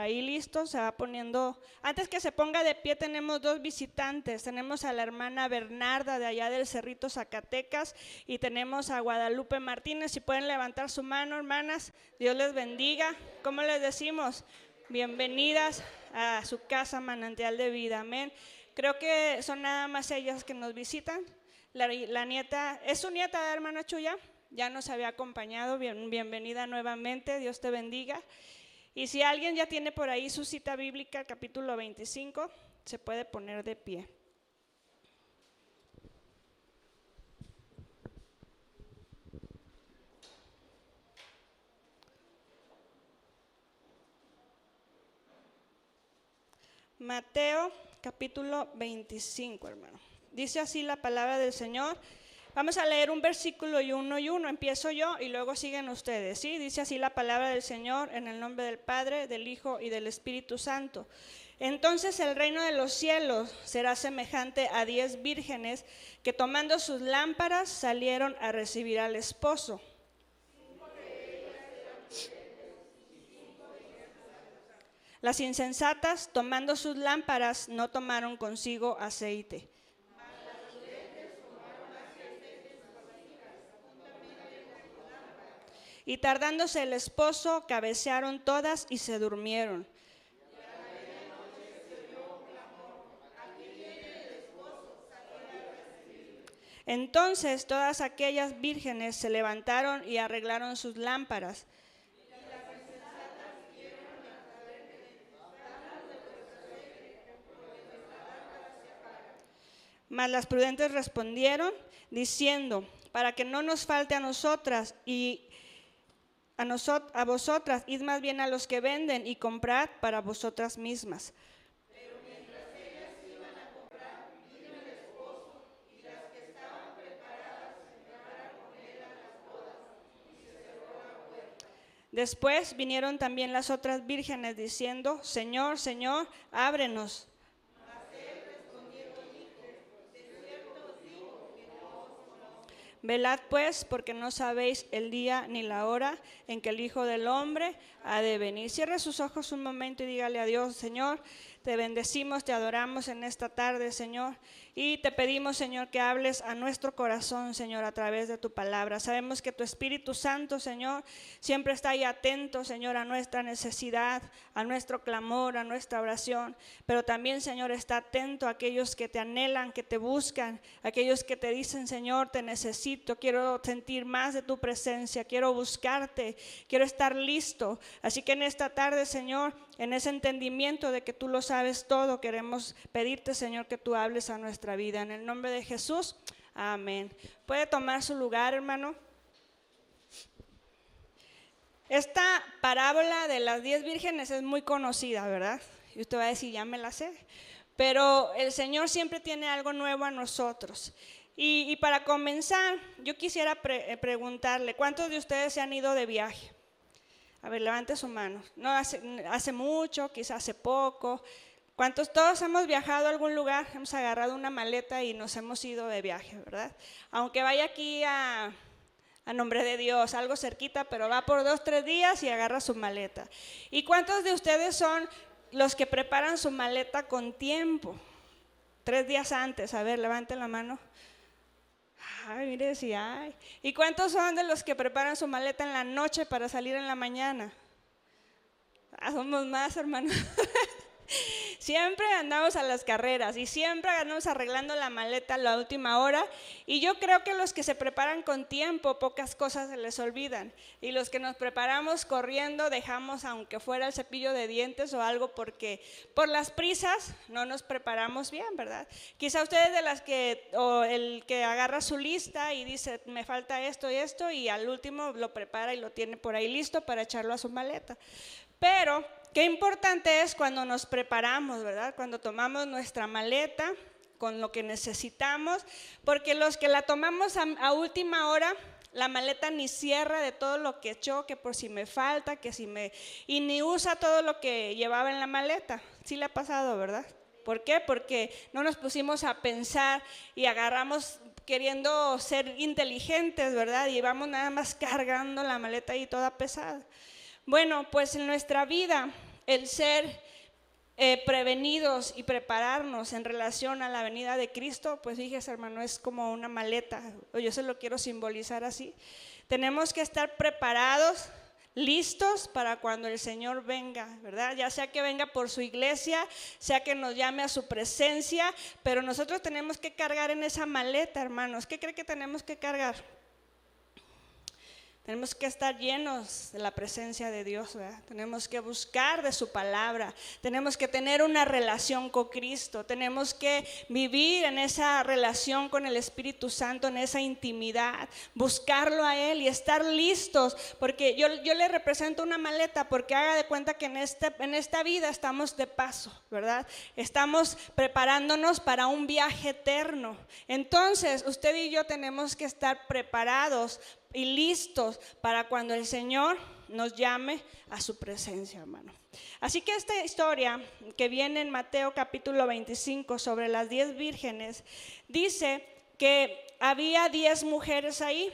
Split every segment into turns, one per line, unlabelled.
ahí listo, se va poniendo. Antes que se ponga de pie, tenemos dos visitantes. Tenemos a la hermana Bernarda de allá del Cerrito Zacatecas y tenemos a Guadalupe Martínez. Si pueden levantar su mano, hermanas, Dios les bendiga. ¿Cómo les decimos? Bienvenidas a su casa manantial de vida. Amén. Creo que son nada más ellas que nos visitan. La, nieta, ¿es su nieta, hermana Chuya? Ya nos había acompañado. Bien, bienvenida nuevamente. Dios te bendiga. Y si alguien ya tiene por ahí su cita bíblica, capítulo 25, se puede poner de pie. Mateo capítulo 25, hermano. Dice así la palabra del Señor. Vamos a leer un versículo y uno y uno. Empiezo yo y luego siguen ustedes. ¿sí? Dice así la palabra del Señor en el nombre del Padre, del Hijo y del Espíritu Santo. Entonces el reino de los cielos será semejante a diez vírgenes que tomando sus lámparas salieron a recibir al esposo. Las insensatas, tomando sus lámparas, no tomaron consigo aceite. Y tardándose el esposo, cabecearon todas y se durmieron. Entonces todas aquellas vírgenes se levantaron y arreglaron sus lámparas. Mas las prudentes respondieron diciendo, para que no nos falte a nosotras y a, a vosotras, id más bien a los que venden y comprad para vosotras mismas. Después vinieron también las otras vírgenes diciendo, Señor, Señor, ábrenos. Velad pues, porque no sabéis el día ni la hora en que el Hijo del Hombre ha de venir. Cierre sus ojos un momento y dígale a Dios, Señor, te bendecimos, te adoramos en esta tarde, Señor. Y te pedimos, Señor, que hables a nuestro corazón, Señor, a través de tu palabra. Sabemos que tu Espíritu Santo, Señor, siempre está ahí atento, Señor, a nuestra necesidad, a nuestro clamor, a nuestra oración. Pero también, Señor, está atento a aquellos que te anhelan, que te buscan, aquellos que te dicen, Señor, te necesito, quiero sentir más de tu presencia, quiero buscarte, quiero estar listo. Así que en esta tarde, Señor, en ese entendimiento de que tú lo sabes todo, queremos pedirte, Señor, que tú hables a nuestra vida. En el nombre de Jesús, amén. Puede tomar su lugar, hermano. Esta parábola de las diez vírgenes es muy conocida, ¿verdad? Y usted va a decir, ya me la sé. Pero el Señor siempre tiene algo nuevo a nosotros. Y, para comenzar, yo quisiera eh, preguntarle, ¿cuántos de ustedes se han ido de viaje? A ver, levante su mano. No hace, mucho, quizás hace poco. ¿Cuántos todos hemos viajado a algún lugar? Hemos agarrado una maleta y nos hemos ido de viaje, ¿verdad? Aunque vaya aquí a, a nombre de Dios, algo cerquita, pero va por dos, tres días y agarra su maleta. ¿Y cuántos de ustedes son los que preparan su maleta con tiempo? Tres días antes, a ver, levanten la mano. Ay, mire, sí, ay. ¿Y cuántos son de los que preparan su maleta en la noche para salir en la mañana? Ah, somos más, hermanos. Siempre andamos a las carreras y siempre andamos arreglando la maleta a la última hora. Y yo creo que los que se preparan con tiempo, pocas cosas se les olvidan. Y los que nos preparamos corriendo, dejamos aunque fuera el cepillo de dientes o algo porque por las prisas no nos preparamos bien, ¿verdad? Quizá ustedes de las que, o el que agarra su lista y dice, me falta esto y esto, y al último lo prepara y lo tiene por ahí listo para echarlo a su maleta. Pero Qué importante es cuando nos preparamos, ¿verdad? Cuando tomamos nuestra maleta con lo que necesitamos, porque los que la tomamos a, última hora, la maleta ni cierra de todo lo que echó, que por si me falta, que si me... y ni usa todo lo que llevaba en la maleta. Sí le ha pasado, ¿verdad? ¿Por qué? Porque no nos pusimos a pensar y agarramos queriendo ser inteligentes, ¿verdad? Y vamos nada más cargando la maleta ahí toda pesada. Bueno, pues en nuestra vida el ser eh, prevenidos y prepararnos en relación a la venida de Cristo, pues fíjese hermano, es como una maleta, yo se lo quiero simbolizar así. Tenemos que estar preparados, listos para cuando el Señor venga, ¿verdad? Ya sea que venga por su iglesia, sea que nos llame a su presencia, pero nosotros tenemos que cargar en esa maleta, hermanos. ¿Qué cree que tenemos que cargar? Tenemos que estar llenos de la presencia de Dios, tenemos que buscar de su palabra, tenemos que tener una relación con Cristo, tenemos que vivir en esa relación con el Espíritu Santo, en esa intimidad, buscarlo a Él y estar listos, porque yo, yo le represento una maleta, porque haga de cuenta que en, este, en esta vida estamos de paso, ¿verdad? Estamos preparándonos para un viaje eterno. Entonces, usted y yo tenemos que estar preparados y listos para cuando el Señor nos llame a su presencia, hermano. Así que esta historia que viene en Mateo capítulo 25 sobre las diez vírgenes, dice que había diez mujeres ahí.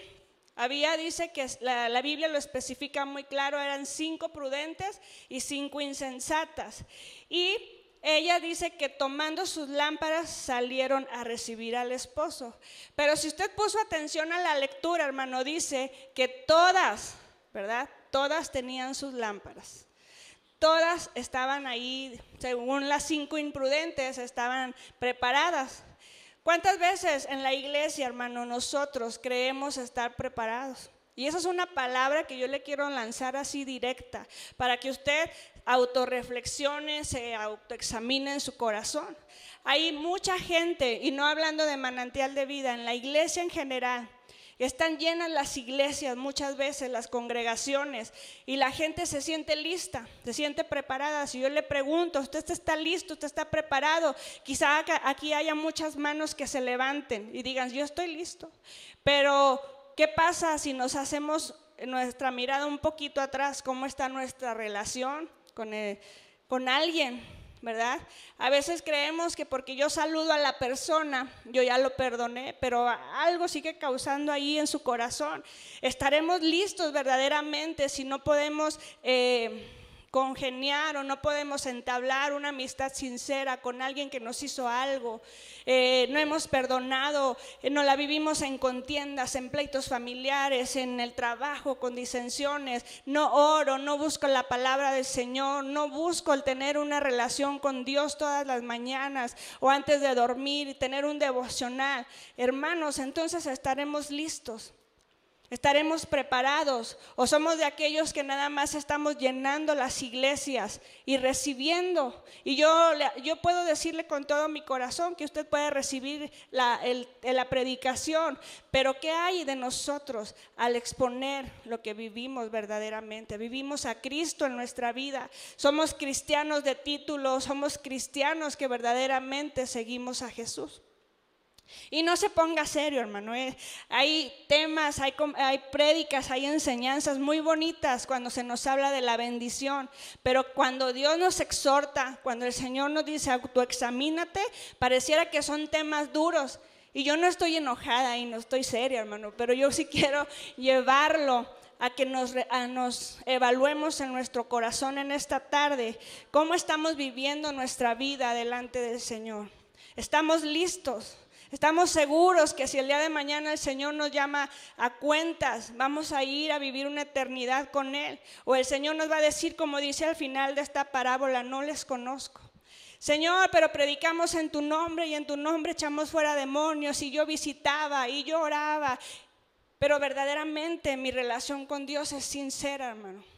Había, dice que la, Biblia lo especifica muy claro, eran cinco prudentes y cinco insensatas. Y ella dice que tomando sus lámparas salieron a recibir al esposo. Pero si usted puso atención a la lectura, hermano, dice que todas, ¿verdad? Todas tenían sus lámparas. Todas estaban ahí, según las cinco imprudentes, estaban preparadas. ¿Cuántas veces en la iglesia, hermano, nosotros creemos estar preparados? Y esa es una palabra que yo le quiero lanzar así directa, para que usted autorreflexione, se autoexamine en su corazón. Hay mucha gente, y no hablando de manantial de vida, en la iglesia en general, están llenas las iglesias muchas veces, las congregaciones, y la gente se siente lista, se siente preparada. Si yo le pregunto, ¿usted está listo? ¿Usted está preparado? Quizá aquí haya muchas manos que se levanten y digan, yo estoy listo. Pero ¿qué pasa si nos hacemos nuestra mirada un poquito atrás? ¿Cómo está nuestra relación con, con alguien? ¿Verdad? A veces creemos que porque yo saludo a la persona, yo ya lo perdoné, pero algo sigue causando ahí en su corazón. Estaremos listos verdaderamente si no podemos... Eh, congeniar o no podemos entablar una amistad sincera con alguien que nos hizo algo. Eh, no hemos perdonado, eh, no la vivimos en contiendas, en pleitos familiares, en el trabajo, con disensiones. No oro, no busco la palabra del Señor, no busco el tener una relación con Dios todas las mañanas o antes de dormir y tener un devocional. Hermanos, entonces estaremos listos ¿Estaremos preparados o somos de aquellos que nada más estamos llenando las iglesias y recibiendo? Y yo, yo puedo decirle con todo mi corazón que usted puede recibir la, la predicación, pero ¿qué hay de nosotros al exponer lo que vivimos verdaderamente? Vivimos a Cristo en nuestra vida. Somos cristianos de título, somos cristianos que verdaderamente seguimos a Jesús. Y no se ponga serio, hermano. Eh. Hay temas, hay, hay prédicas, hay enseñanzas muy bonitas cuando se nos habla de la bendición. Pero cuando Dios nos exhorta, cuando el Señor nos dice autoexamínate, pareciera que son temas duros. Y yo no estoy enojada y no estoy seria, hermano, pero yo sí quiero llevarlo a que nos, evaluemos en nuestro corazón en esta tarde, cómo estamos viviendo nuestra vida delante del Señor. ¿Estamos listos? Estamos seguros que si el día de mañana el Señor nos llama a cuentas, vamos a ir a vivir una eternidad con Él. O el Señor nos va a decir, como dice al final de esta parábola, no les conozco. Señor, pero predicamos en tu nombre y en tu nombre echamos fuera demonios y yo visitaba y yo oraba. Pero verdaderamente mi relación con Dios es sincera, hermano.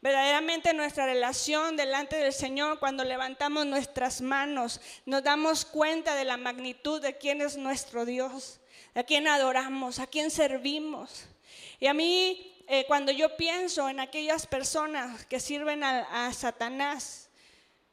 Verdaderamente nuestra relación delante del Señor, cuando levantamos nuestras manos, nos damos cuenta de la magnitud de quién es nuestro Dios, a quién adoramos, a quién servimos. Y a mí, eh, cuando yo pienso en aquellas personas que sirven a, a Satanás,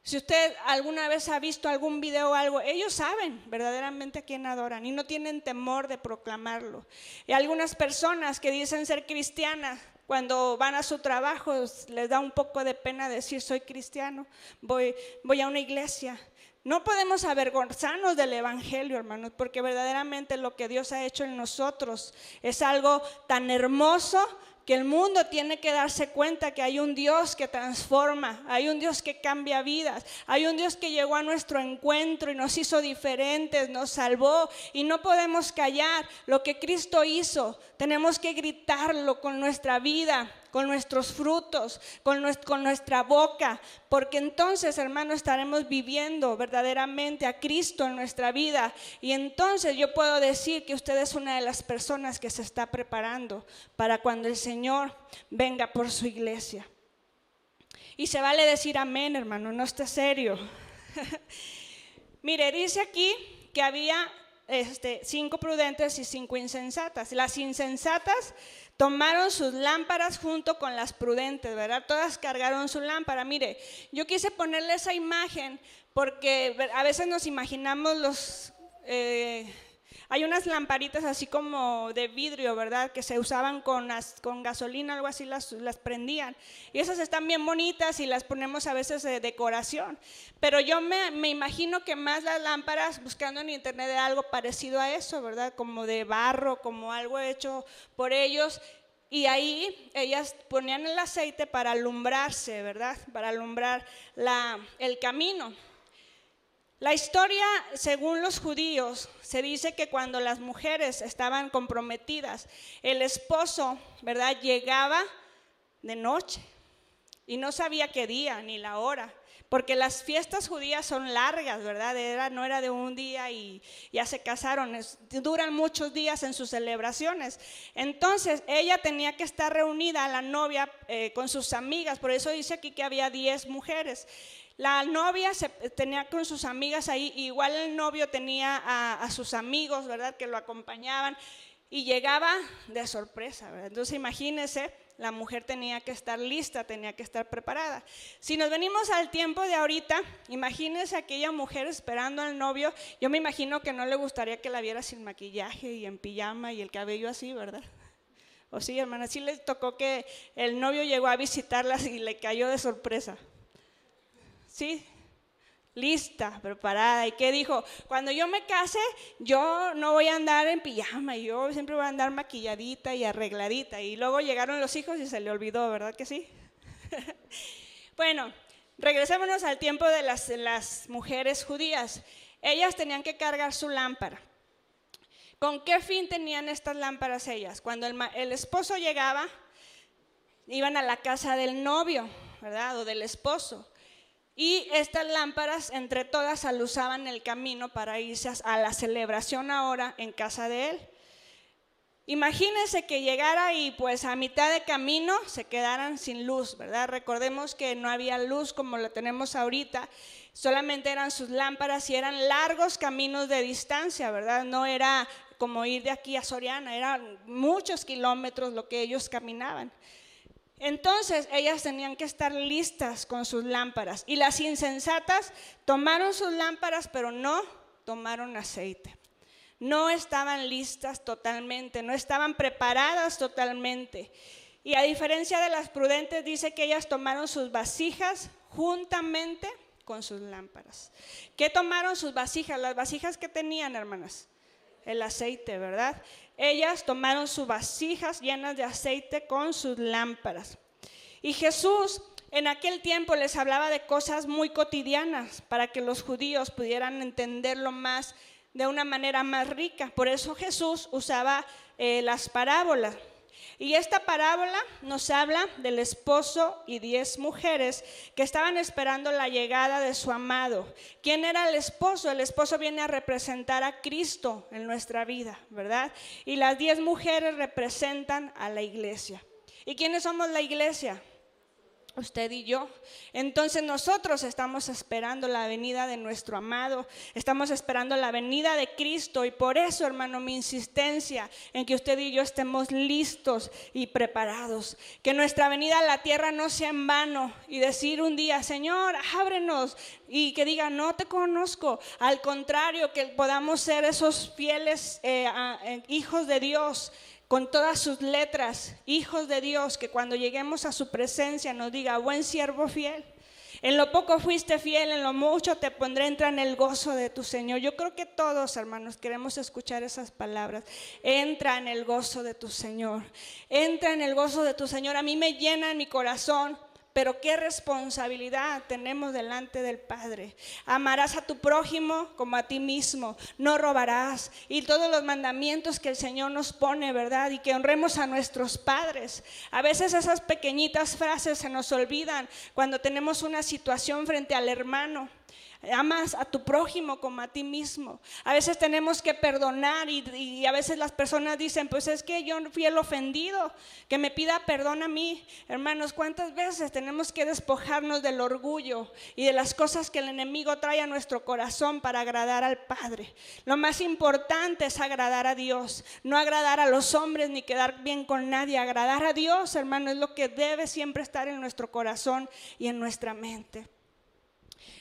si usted alguna vez ha visto algún video o algo, ellos saben verdaderamente a quién adoran y no tienen temor de proclamarlo. Y algunas personas que dicen ser cristianas, cuando van a su trabajo les da un poco de pena decir soy cristiano, voy, voy a una iglesia. No podemos avergonzarnos del Evangelio, hermanos, porque verdaderamente lo que Dios ha hecho en nosotros es algo tan hermoso que el mundo tiene que darse cuenta que hay un Dios que transforma, hay un Dios que cambia vidas, hay un Dios que llegó a nuestro encuentro y nos hizo diferentes, nos salvó y no podemos callar lo que Cristo hizo. Tenemos que gritarlo con nuestra vida, con nuestros frutos, con, nuestra boca, porque entonces, hermano, estaremos viviendo verdaderamente a Cristo en nuestra vida. Y entonces yo puedo decir que usted es una de las personas que se está preparando para cuando el Señor venga por su iglesia. Y se vale decir amén, hermano, no esté serio. Mire, dice aquí que había este, cinco prudentes y cinco insensatas. Las insensatas tomaron sus lámparas junto con las prudentes, ¿verdad? Todas cargaron su lámpara. Mire, yo quise ponerle esa imagen porque a veces nos imaginamos los... Eh, hay unas lamparitas así como de vidrio, ¿verdad? Que se usaban con, gasolina, algo así, las, prendían. Y esas están bien bonitas y las ponemos a veces de decoración. Pero yo me, imagino que más las lámparas, buscando en internet, de algo parecido a eso, ¿verdad? Como de barro, como algo hecho por ellos. Y ahí ellas ponían el aceite para alumbrarse, ¿verdad? Para alumbrar el camino. La historia, según los judíos, se dice que cuando las mujeres estaban comprometidas, el esposo, ¿verdad?, llegaba de noche y no sabía qué día ni la hora, porque las fiestas judías son largas, ¿verdad? No era de un día y ya se casaron, duran muchos días en sus celebraciones. Entonces ella tenía que estar reunida, la novia, eh, con sus amigas, por eso dice aquí que había 10 mujeres. La novia se, tenía con sus amigas ahí, igual el novio tenía a, sus amigos, ¿verdad? Que lo acompañaban y llegaba de sorpresa, ¿verdad? Entonces imagínense, la mujer tenía que estar lista, tenía que estar preparada. Si nos venimos al tiempo de ahorita, imagínense aquella mujer esperando al novio, yo me imagino que no le gustaría que la viera sin maquillaje y en pijama y el cabello así, ¿verdad? O sí, hermana, sí le tocó que el novio llegó a visitarlas y le cayó de sorpresa. ¿Sí? Lista, preparada. ¿Y qué dijo? Cuando yo me case, yo no voy a andar en pijama, yo siempre voy a andar maquilladita y arregladita. Y luego llegaron los hijos y se le olvidó, ¿verdad que sí? bueno, regresémonos al tiempo de las, mujeres judías. Ellas tenían que cargar su lámpara. ¿Con qué fin tenían estas lámparas ellas? Cuando el, el, esposo llegaba, iban a la casa del novio, ¿verdad? O del esposo. Y estas lámparas entre todas alusaban el camino para irse a la celebración ahora en casa de él. Imagínense que llegara y pues a mitad de camino se quedaran sin luz, ¿verdad? Recordemos que no había luz como la tenemos ahorita, solamente eran sus lámparas y eran largos caminos de distancia, ¿verdad? No era como ir de aquí a Soriana, eran muchos kilómetros lo que ellos caminaban. Entonces ellas tenían que estar listas con sus lámparas. Y las insensatas tomaron sus lámparas, pero no tomaron aceite. No estaban listas totalmente, no estaban preparadas totalmente. Y a diferencia de las prudentes, dice que ellas tomaron sus vasijas juntamente con sus lámparas. ¿Qué tomaron sus vasijas? Las vasijas que tenían, hermanas. El aceite, ¿verdad? Ellas tomaron sus vasijas llenas de aceite con sus lámparas. Y Jesús en aquel tiempo les hablaba de cosas muy cotidianas para que los judíos pudieran entenderlo más de una manera más rica. Por eso Jesús usaba eh, las parábolas. Y esta parábola nos habla del esposo y diez mujeres que estaban esperando la llegada de su amado. ¿Quién era el esposo? El esposo viene a representar a Cristo en nuestra vida, ¿verdad? Y las diez mujeres representan a la iglesia. ¿Y quiénes somos la iglesia? Usted y yo. Entonces nosotros estamos esperando la venida de nuestro amado, estamos esperando la venida de Cristo. Y por eso, hermano, mi insistencia en que usted y yo estemos listos y preparados, que nuestra venida a la tierra no sea en vano y decir un día, Señor, ábrenos y que diga, no te conozco, al contrario, que podamos ser esos fieles eh, eh, hijos de Dios con todas sus letras, hijos de Dios, que cuando lleguemos a su presencia nos diga, buen siervo fiel. En lo poco fuiste fiel, en lo mucho te pondré, entra en el gozo de tu Señor. Yo creo que todos, hermanos, queremos escuchar esas palabras. Entra en el gozo de tu Señor. Entra en el gozo de tu Señor. A mí me llena mi corazón pero qué responsabilidad tenemos delante del Padre. Amarás a tu prójimo como a ti mismo, no robarás. Y todos los mandamientos que el Señor nos pone, ¿verdad? Y que honremos a nuestros padres. A veces esas pequeñitas frases se nos olvidan cuando tenemos una situación frente al hermano. Amas a tu prójimo como a ti mismo. A veces tenemos que perdonar y, a veces las personas dicen, pues es que yo fui el ofendido, que me pida perdón a mí. Hermanos, ¿cuántas veces tenemos que despojarnos del orgullo y de las cosas que el enemigo trae a nuestro corazón para agradar al Padre? Lo más importante es agradar a Dios, no agradar a los hombres ni quedar bien con nadie. Agradar a Dios, hermano, es lo que debe siempre estar en nuestro corazón y en nuestra mente.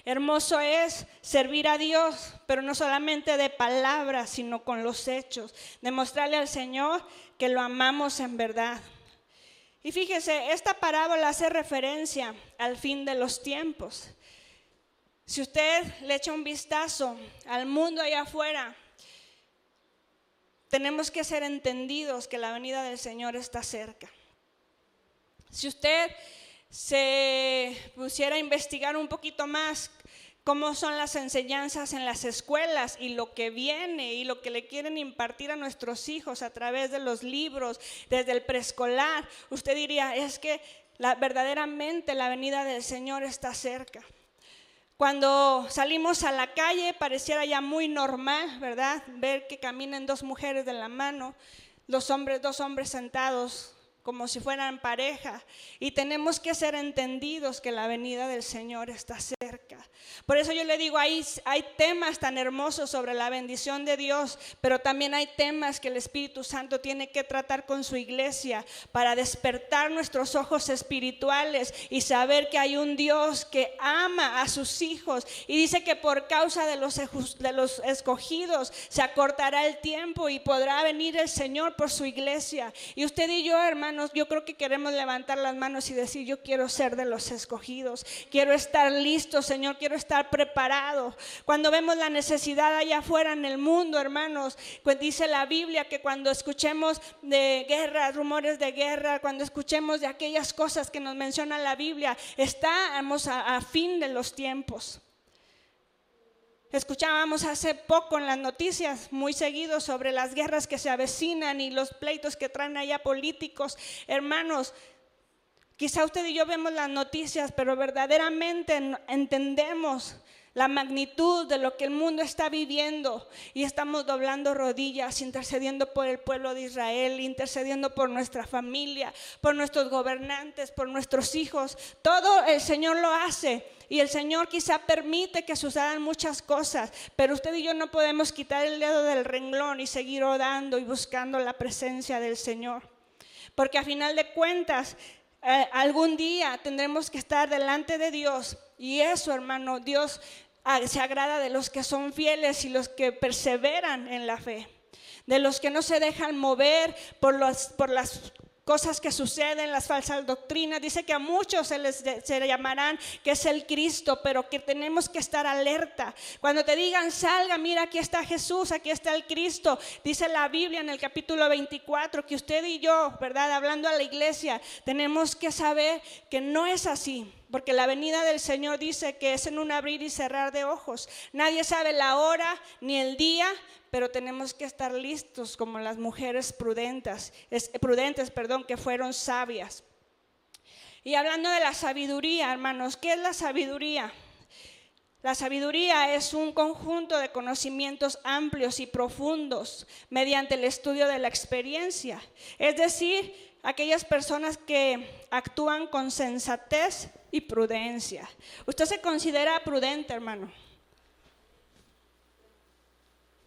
Hermoso es servir a Dios, pero no solamente de palabras, sino con los hechos. Demostrarle al Señor que lo amamos en verdad. Y fíjese, esta parábola hace referencia al fin de los tiempos. Si usted le echa un vistazo al mundo allá afuera, tenemos que ser entendidos que la venida del Señor está cerca. Si usted se pusiera a investigar un poquito más cómo son las enseñanzas en las escuelas y lo que viene y lo que le quieren impartir a nuestros hijos a través de los libros, desde el preescolar, usted diría, es que la, verdaderamente la venida del Señor está cerca. Cuando salimos a la calle pareciera ya muy normal, ¿verdad? Ver que caminan dos mujeres de la mano, los hombres, dos hombres sentados como si fueran pareja. Y tenemos que ser entendidos que la venida del Señor está cerca. Por eso yo le digo, hay, hay temas tan hermosos sobre la bendición de Dios, pero también hay temas que el Espíritu Santo tiene que tratar con su iglesia para despertar nuestros ojos espirituales y saber que hay un Dios que ama a sus hijos y dice que por causa de los, de los escogidos se acortará el tiempo y podrá venir el Señor por su iglesia. Y usted y yo, hermano, yo creo que queremos levantar las manos y decir, yo quiero ser de los escogidos, quiero estar listo, Señor, quiero estar preparado. Cuando vemos la necesidad allá afuera en el mundo, hermanos, pues dice la Biblia que cuando escuchemos de guerra, rumores de guerra, cuando escuchemos de aquellas cosas que nos menciona la Biblia, estamos a fin de los tiempos. Escuchábamos hace poco en las noticias muy seguido sobre las guerras que se avecinan y los pleitos que traen allá políticos. Hermanos, quizá usted y yo vemos las noticias, pero verdaderamente entendemos la magnitud de lo que el mundo está viviendo y estamos doblando rodillas, intercediendo por el pueblo de Israel, intercediendo por nuestra familia, por nuestros gobernantes, por nuestros hijos. Todo el Señor lo hace y el Señor quizá permite que sucedan muchas cosas, pero usted y yo no podemos quitar el dedo del renglón y seguir orando y buscando la presencia del Señor. Porque a final de cuentas, eh, algún día tendremos que estar delante de Dios y eso, hermano, Dios se agrada de los que son fieles y los que perseveran en la fe, de los que no se dejan mover por, los, por las cosas que suceden, las falsas doctrinas. Dice que a muchos se les se llamarán que es el Cristo, pero que tenemos que estar alerta. Cuando te digan, salga, mira, aquí está Jesús, aquí está el Cristo. Dice la Biblia en el capítulo 24 que usted y yo, ¿verdad? Hablando a la iglesia, tenemos que saber que no es así. Porque la venida del Señor dice que es en un abrir y cerrar de ojos. Nadie sabe la hora ni el día, pero tenemos que estar listos como las mujeres prudentes, prudentes, perdón, que fueron sabias. Y hablando de la sabiduría, hermanos, ¿qué es la sabiduría? La sabiduría es un conjunto de conocimientos amplios y profundos mediante el estudio de la experiencia. Es decir, aquellas personas que actúan con sensatez y prudencia. Usted se considera prudente, hermano.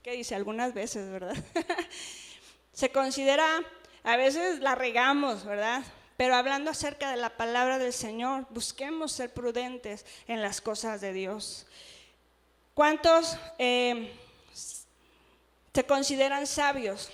¿Qué dice? Algunas veces, ¿verdad? se considera, a veces la regamos, ¿verdad? Pero hablando acerca de la palabra del Señor, busquemos ser prudentes en las cosas de Dios. ¿Cuántos eh, se consideran sabios?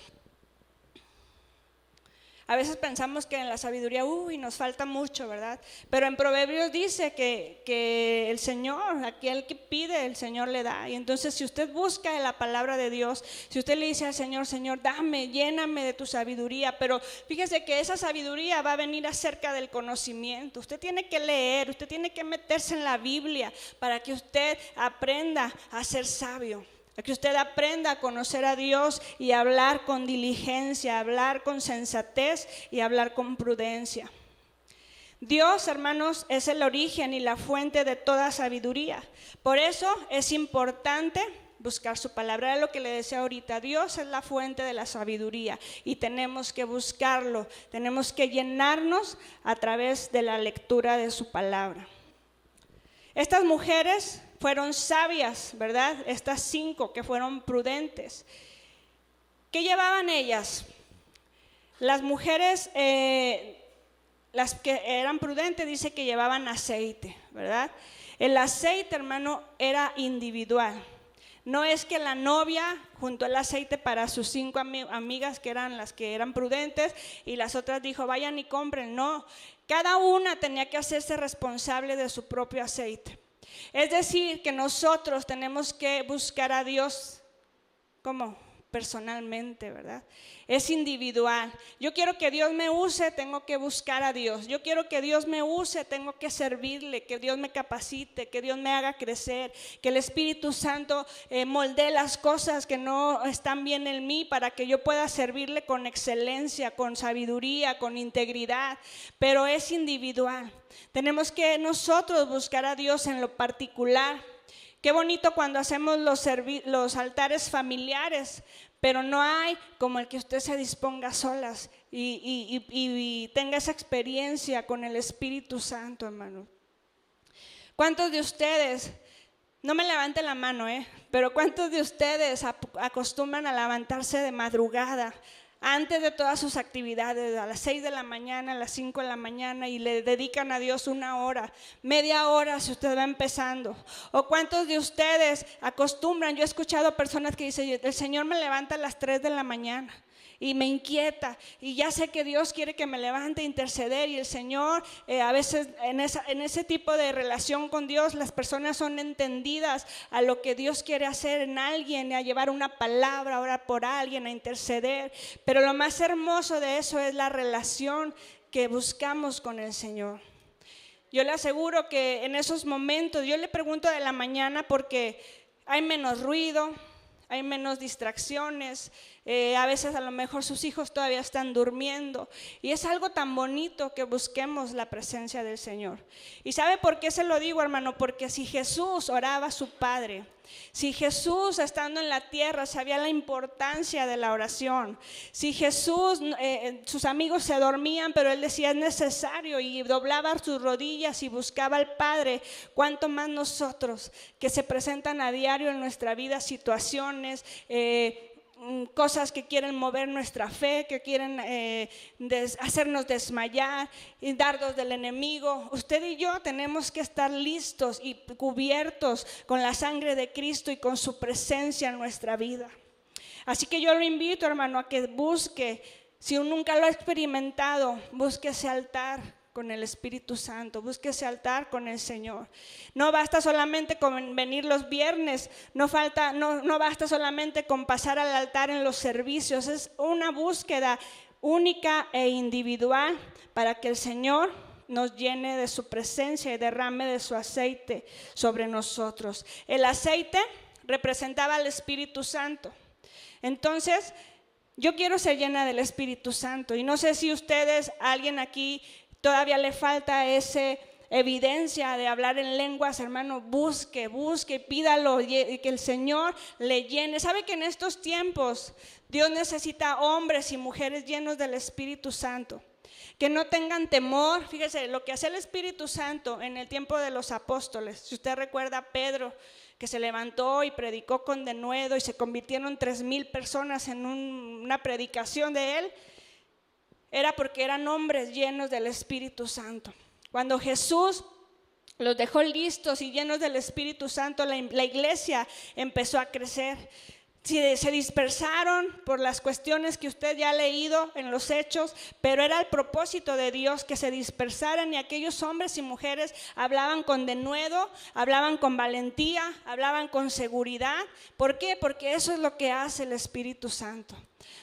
A veces pensamos que en la sabiduría, uy, nos falta mucho, ¿verdad? Pero en Proverbios dice que, que, el Señor, aquel que pide, el Señor le da. Y entonces si usted busca la palabra de Dios, si usted le dice al Señor, Señor, dame, lléname de tu sabiduría, pero fíjese que esa sabiduría va a venir acerca del conocimiento. Usted tiene que leer, usted tiene que meterse en la Biblia para que usted aprenda a ser sabio que usted aprenda a conocer a Dios y hablar con diligencia, hablar con sensatez y hablar con prudencia. Dios, hermanos, es el origen y la fuente de toda sabiduría. Por eso es importante buscar su palabra. Era lo que le decía ahorita. Dios es la fuente de la sabiduría y tenemos que buscarlo. Tenemos que llenarnos a través de la lectura de su palabra. Estas mujeres fueron sabias, ¿verdad? Estas cinco que fueron prudentes. ¿Qué llevaban ellas? Las mujeres, eh, las que eran prudentes, dice que llevaban aceite, ¿verdad? El aceite, hermano, era individual. No es que la novia juntó el aceite para sus cinco amigas que eran las que eran prudentes y las otras dijo, vayan y compren. No, cada una tenía que hacerse responsable de su propio aceite. Es decir, que nosotros tenemos que buscar a Dios. Como personalmente, ¿verdad? Es individual. Yo quiero que Dios me use, tengo que buscar a Dios. Yo quiero que Dios me use, tengo que servirle, que Dios me capacite, que Dios me haga crecer, que el Espíritu Santo eh, moldee las cosas que no están bien en mí para que yo pueda servirle con excelencia, con sabiduría, con integridad. Pero es individual. Tenemos que nosotros buscar a Dios en lo particular. Qué bonito cuando hacemos los, altares familiares, pero no hay como el que usted se disponga solas y, tenga esa experiencia con el Espíritu Santo, hermano. ¿Cuántos de ustedes, no me levante la mano, eh, pero cuántos de ustedes acostumbran a levantarse de madrugada antes de todas sus actividades, a las 6 de la mañana, a las 5 de la mañana, y le dedican a Dios una hora, media hora si usted va empezando. O cuántos de ustedes acostumbran, yo he escuchado personas que dicen, el Señor me levanta a las 3 de la mañana y me inquieta y ya sé que Dios quiere que me levante a interceder y el Señor eh, a veces en, en ese tipo de relación con Dios las personas son entendidas a lo que Dios quiere hacer en alguien, a llevar una palabra, a por alguien, a interceder. Pero lo más hermoso de eso es la relación que buscamos con el Señor. Yo le aseguro que en esos momentos, yo le pregunto de la mañana porque hay menos ruido, hay menos distracciones, eh, a veces a lo mejor sus hijos todavía están durmiendo. Y es algo tan bonito que busquemos la presencia del Señor. ¿Y sabe por qué se lo digo, hermano? Porque si Jesús oraba a su Padre, si Jesús estando en la tierra sabía la importancia de la oración, si Jesús, eh, eh, sus amigos se dormían, pero él decía es necesario y doblaba sus rodillas y buscaba al Padre, cuánto más nosotros que se presentan a diario en nuestra vida situaciones, Mm, cosas que quieren mover nuestra fe, que quieren eh, hacernos desmayar, y dardos del enemigo. Usted y yo tenemos que estar listos y cubiertos con la sangre de Cristo y con su presencia en nuestra vida. Así que yo lo invito, hermano, a que busque, si nunca lo ha experimentado, busque ese altar con el Espíritu Santo, busque ese altar con el Señor. No basta solamente con venir los viernes, no, falta, no, no basta solamente con pasar al altar en los servicios, es una búsqueda única e individual para que el Señor nos llene de su presencia y derrame de su aceite sobre nosotros. El aceite representaba al Espíritu Santo. Entonces, yo quiero ser llena del Espíritu Santo y no sé si ustedes, alguien aquí todavía le falta esa evidencia de hablar en lenguas, hermano, busque, busque, pídalo que el Señor le llene. ¿Sabe que en estos tiempos Dios necesita hombres y mujeres llenos del Espíritu Santo? Que no tengan temor. Fíjese, lo que hace el Espíritu Santo en el tiempo de los apóstoles. Si usted recuerda a Pedro, que se levantó y predicó con denuedo y se convirtieron tres mil personas en una predicación de él era porque eran hombres llenos del Espíritu Santo. Cuando Jesús los dejó listos y llenos del Espíritu Santo, la, iglesia empezó a crecer. se dispersaron por las cuestiones que usted ya ha leído en los hechos, pero era el propósito de Dios que se dispersaran y aquellos hombres y mujeres hablaban con denuedo, hablaban con valentía, hablaban con seguridad. ¿Por qué? Porque eso es lo que hace el Espíritu Santo.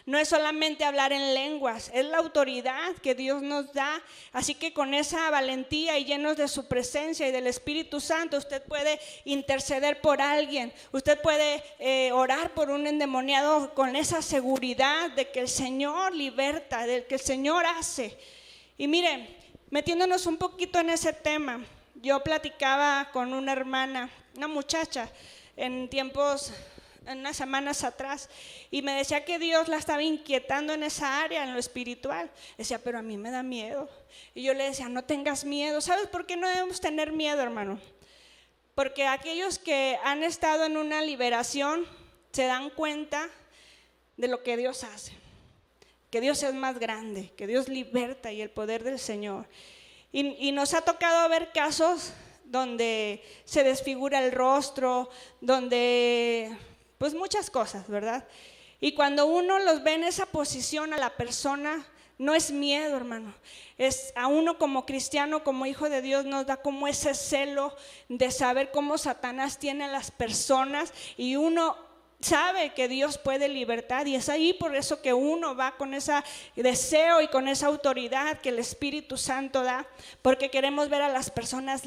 No es solamente hablar en lenguas, es la autoridad que Dios nos da. Así que con esa valentía y llenos de su presencia y del Espíritu Santo, usted puede interceder por alguien, usted puede eh, orar por un endemoniado con esa seguridad de que el Señor liberta, de que el Señor hace. Y miren, metiéndonos un poquito en ese tema, yo platicaba con una hermana, una muchacha, en tiempos unas semanas atrás y me decía que Dios la estaba inquietando en esa área, en lo espiritual. Decía, pero a mí me da miedo. Y yo le decía, no tengas miedo. ¿Sabes por qué no debemos tener miedo, hermano? Porque aquellos que han estado en una liberación se dan cuenta de lo que Dios hace. Que Dios es más grande, que Dios liberta y el poder del Señor. Y, y nos ha tocado ver casos donde se desfigura el rostro, donde pues muchas cosas, ¿verdad? Y cuando uno los ve en esa posición a la persona, no es miedo, hermano. Es a uno como cristiano, como hijo de Dios, nos da como ese celo de saber cómo Satanás tiene a las personas y uno sabe que Dios puede libertar y es ahí por eso que uno va con ese deseo y con esa autoridad que el Espíritu Santo da, porque queremos ver a las personas,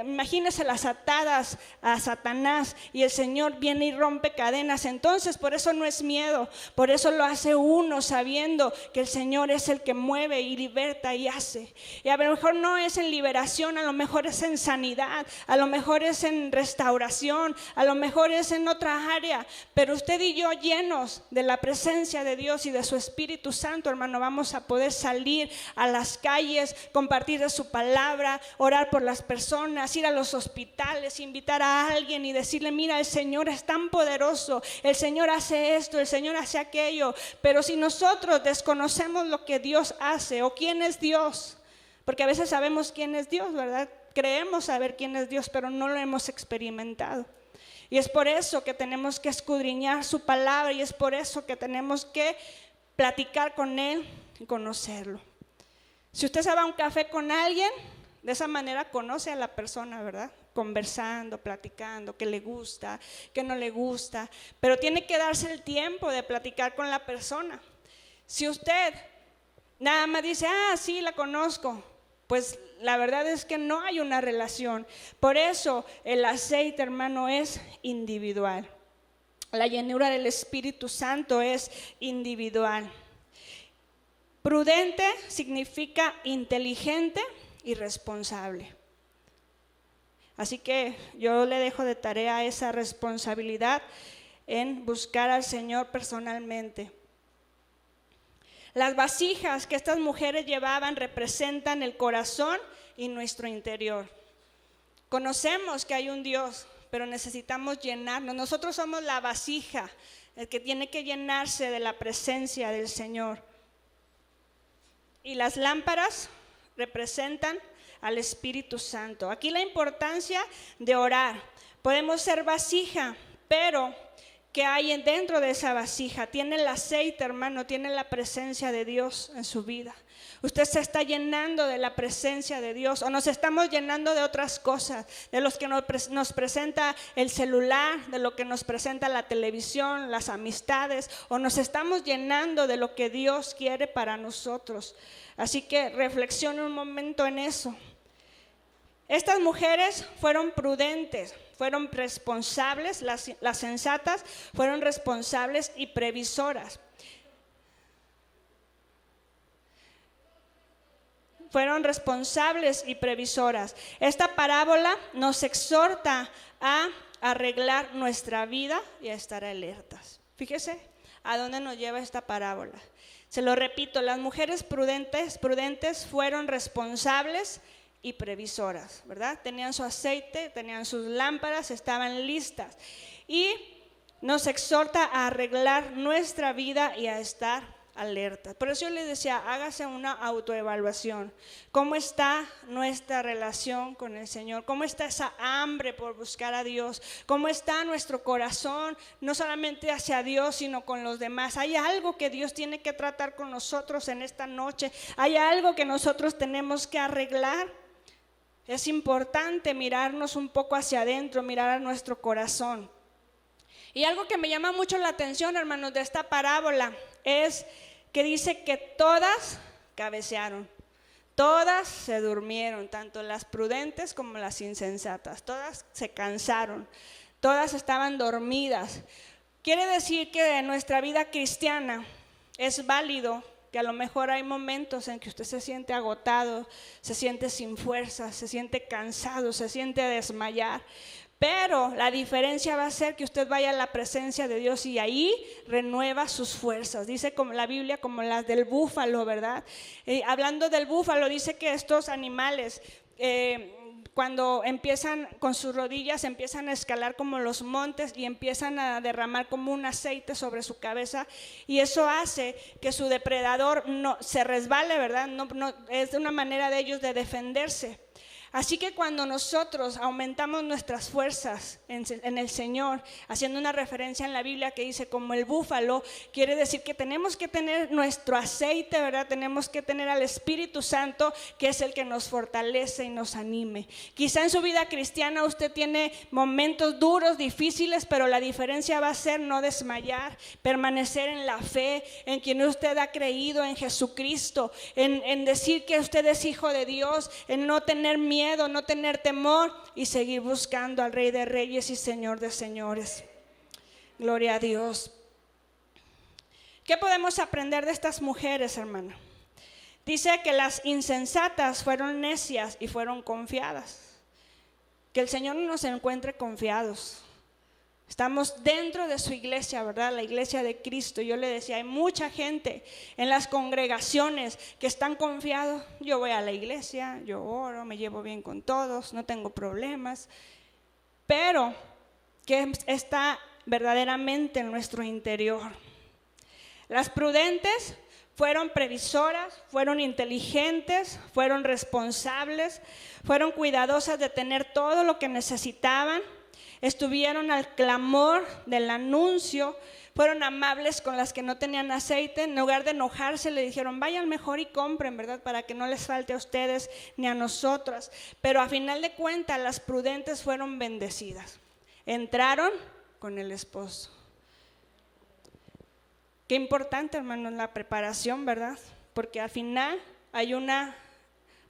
imagínense las atadas a Satanás y el Señor viene y rompe cadenas, entonces por eso no es miedo, por eso lo hace uno sabiendo que el Señor es el que mueve y liberta y hace. Y a lo mejor no es en liberación, a lo mejor es en sanidad, a lo mejor es en restauración, a lo mejor es en otra área, pero usted y yo llenos de la presencia de Dios y de su Espíritu Santo, hermano, vamos a poder salir a las calles, compartir de su palabra, orar por las personas, ir a los hospitales, invitar a alguien y decirle, mira, el Señor es tan poderoso, el Señor hace esto, el Señor hace aquello. Pero si nosotros desconocemos lo que Dios hace o quién es Dios, porque a veces sabemos quién es Dios, ¿verdad? Creemos saber quién es Dios, pero no lo hemos experimentado. Y es por eso que tenemos que escudriñar su palabra y es por eso que tenemos que platicar con Él y conocerlo. Si usted se va a un café con alguien, de esa manera conoce a la persona, ¿verdad? Conversando, platicando, qué le gusta, qué no le gusta, pero tiene que darse el tiempo de platicar con la persona. Si usted nada más dice, ah, sí, la conozco, pues la verdad es que no hay una relación. Por eso el aceite, hermano, es individual. La llenura del Espíritu Santo es individual. Prudente significa inteligente y responsable. Así que yo le dejo de tarea esa responsabilidad en buscar al Señor personalmente. Las vasijas que estas mujeres llevaban representan el corazón y nuestro interior. Conocemos que hay un Dios, pero necesitamos llenarnos. Nosotros somos la vasija, el que tiene que llenarse de la presencia del Señor. Y las lámparas representan al Espíritu Santo. Aquí la importancia de orar. Podemos ser vasija, pero que hay dentro de esa vasija. Tiene el aceite, hermano, tiene la presencia de Dios en su vida. Usted se está llenando de la presencia de Dios o nos estamos llenando de otras cosas, de los que nos, presenta el celular, de lo que nos presenta la televisión, las amistades, o nos estamos llenando de lo que Dios quiere para nosotros. Así que reflexione un momento en eso. Estas mujeres fueron prudentes, fueron responsables, las, sensatas fueron responsables y previsoras. Fueron responsables y previsoras. Esta parábola nos exhorta a arreglar nuestra vida y a estar alertas. Fíjese a dónde nos lleva esta parábola. Se lo repito, las mujeres prudentes, prudentes fueron responsables y previsoras, ¿verdad? Tenían su aceite, tenían sus lámparas, estaban listas. Y nos exhorta a arreglar nuestra vida y a estar alerta. Por eso yo les decía, hágase una autoevaluación. ¿Cómo está nuestra relación con el Señor? ¿Cómo está esa hambre por buscar a Dios? ¿Cómo está nuestro corazón, no solamente hacia Dios, sino con los demás? ¿Hay algo que Dios tiene que tratar con nosotros en esta noche? ¿Hay algo que nosotros tenemos que arreglar? Es importante mirarnos un poco hacia adentro, mirar a nuestro corazón. Y algo que me llama mucho la atención, hermanos, de esta parábola es que dice que todas cabecearon, todas se durmieron, tanto las prudentes como las insensatas, todas se cansaron, todas estaban dormidas. Quiere decir que en nuestra vida cristiana es válido que a lo mejor hay momentos en que usted se siente agotado, se siente sin fuerza, se siente cansado, se siente desmayar. Pero la diferencia va a ser que usted vaya a la presencia de Dios y ahí renueva sus fuerzas. Dice como la Biblia como las del búfalo, ¿verdad? Eh, hablando del búfalo, dice que estos animales... Eh, cuando empiezan con sus rodillas, empiezan a escalar como los montes y empiezan a derramar como un aceite sobre su cabeza y eso hace que su depredador no se resbale, ¿verdad? No, no, es una manera de ellos de defenderse. Así que cuando nosotros aumentamos nuestras fuerzas en, el Señor, haciendo una referencia en la Biblia que dice como el búfalo, quiere decir que tenemos que tener nuestro aceite, ¿verdad? Tenemos que tener al Espíritu Santo, que es el que nos fortalece y nos anime. Quizá en su vida cristiana usted tiene momentos duros, difíciles, pero la diferencia va a ser no desmayar, permanecer en la fe, en quien usted ha creído, en Jesucristo, en, en decir que usted es hijo de Dios, en no tener miedo no tener temor y seguir buscando al Rey de Reyes y Señor de Señores. Gloria a Dios. ¿Qué podemos aprender de estas mujeres, hermano? Dice que las insensatas fueron necias y fueron confiadas. Que el Señor nos encuentre confiados. Estamos dentro de su iglesia, ¿verdad? La iglesia de Cristo. Yo le decía, hay mucha gente en las congregaciones que están confiados. Yo voy a la iglesia, yo oro, me llevo bien con todos, no tengo problemas. Pero, ¿qué está verdaderamente en nuestro interior? Las prudentes fueron previsoras, fueron inteligentes, fueron responsables, fueron cuidadosas de tener todo lo que necesitaban estuvieron al clamor del anuncio, fueron amables con las que no tenían aceite, en lugar de enojarse le dijeron, vayan mejor y compren, ¿verdad? Para que no les falte a ustedes ni a nosotras. Pero a final de cuentas las prudentes fueron bendecidas. Entraron con el esposo. Qué importante, hermano, la preparación, ¿verdad? Porque al final hay una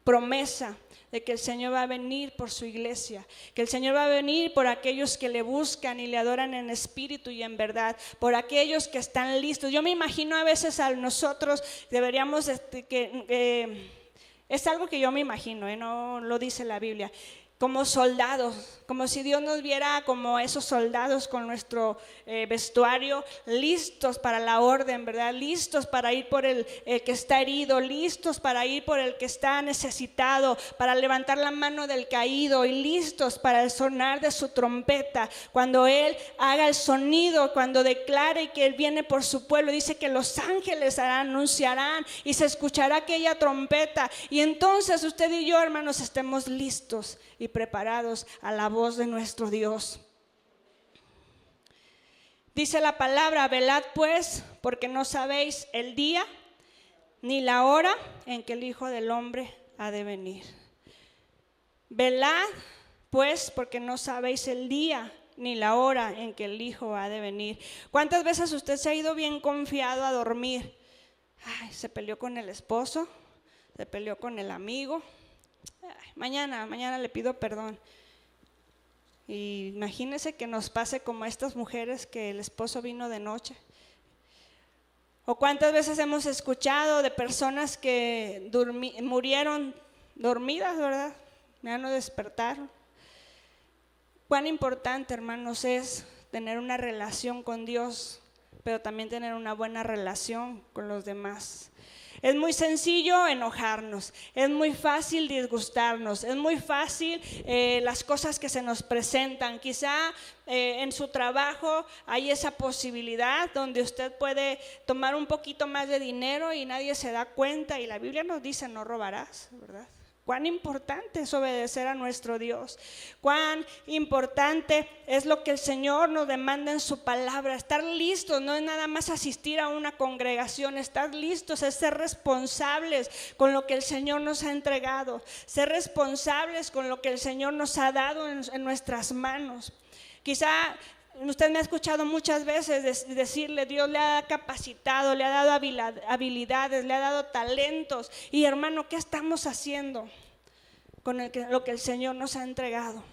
promesa de que el Señor va a venir por su iglesia, que el Señor va a venir por aquellos que le buscan y le adoran en espíritu y en verdad, por aquellos que están listos. Yo me imagino a veces a nosotros deberíamos este, que eh, es algo que yo me imagino, ¿eh? no lo dice la Biblia como soldados, como si Dios nos viera como esos soldados con nuestro eh, vestuario, listos para la orden, ¿verdad? Listos para ir por el, que está herido, listos para ir por el que está necesitado, para levantar la mano del caído y listos para el sonar de su trompeta. Cuando Él haga el sonido, cuando declare que Él viene por su pueblo, dice que los ángeles anunciarán y se escuchará aquella trompeta. Y entonces usted y yo, hermanos, estemos listos y preparados a la voz de nuestro Dios. Dice la palabra, velad pues, porque no sabéis el día ni la hora en que el Hijo del Hombre ha de venir. Velad pues, porque no sabéis el día ni la hora en que el Hijo ha de venir. ¿Cuántas veces usted se ha ido bien confiado a dormir? se peleó con el esposo, se peleó con el amigo, mañana, mañana le pido perdón. Y imagínese que nos pase como a estas mujeres que el esposo vino de noche. O cuántas veces hemos escuchado de personas que murieron dormidas, ¿verdad? Ya no despertaron. Cuán importante, hermanos, es tener una relación con Dios pero también tener una buena relación con los demás. Es muy sencillo enojarnos, es muy fácil disgustarnos, es muy fácil eh, las cosas que se nos presentan. Quizá eh, en su trabajo hay esa posibilidad donde usted puede tomar un poquito más de dinero y nadie se da cuenta y la Biblia nos dice no robarás, ¿verdad? Cuán importante es obedecer a nuestro Dios. Cuán importante es lo que el Señor nos demanda en su palabra. Estar listos no es nada más asistir a una congregación. Estar listos es ser responsables con lo que el Señor nos ha entregado. Ser responsables con lo que el Señor nos ha dado en, en nuestras manos. Quizá Usted me ha escuchado muchas veces decirle, Dios le ha capacitado, le ha dado habilidades, le ha dado talentos. Y hermano, ¿qué estamos haciendo con lo que el Señor nos ha entregado?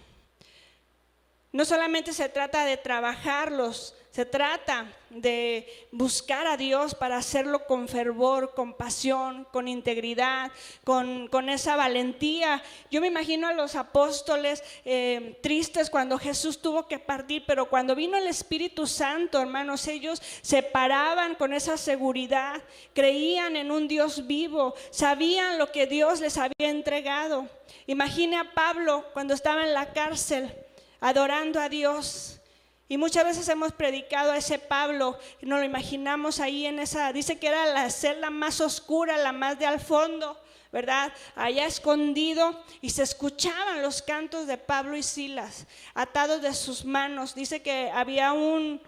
No solamente se trata de trabajarlos, se trata de buscar a Dios para hacerlo con fervor, con pasión, con integridad, con, esa valentía. Yo me imagino a los apóstoles eh, tristes cuando Jesús tuvo que partir, pero cuando vino el Espíritu Santo, hermanos, ellos se paraban con esa seguridad, creían en un Dios vivo, sabían lo que Dios les había entregado. Imagine a Pablo cuando estaba en la cárcel adorando a Dios. Y muchas veces hemos predicado a ese Pablo, nos lo imaginamos ahí en esa, dice que era la celda más oscura, la más de al fondo, ¿verdad? Allá escondido y se escuchaban los cantos de Pablo y Silas, atados de sus manos. Dice que había un,